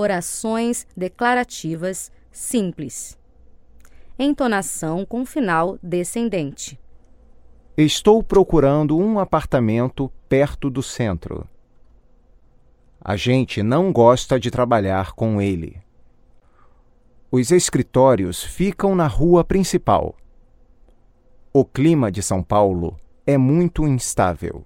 orações declarativas simples. Entonação com final descendente. Estou procurando um apartamento perto do centro. A gente não gosta de trabalhar com ele. Os escritórios ficam na rua principal. O clima de São Paulo é muito instável.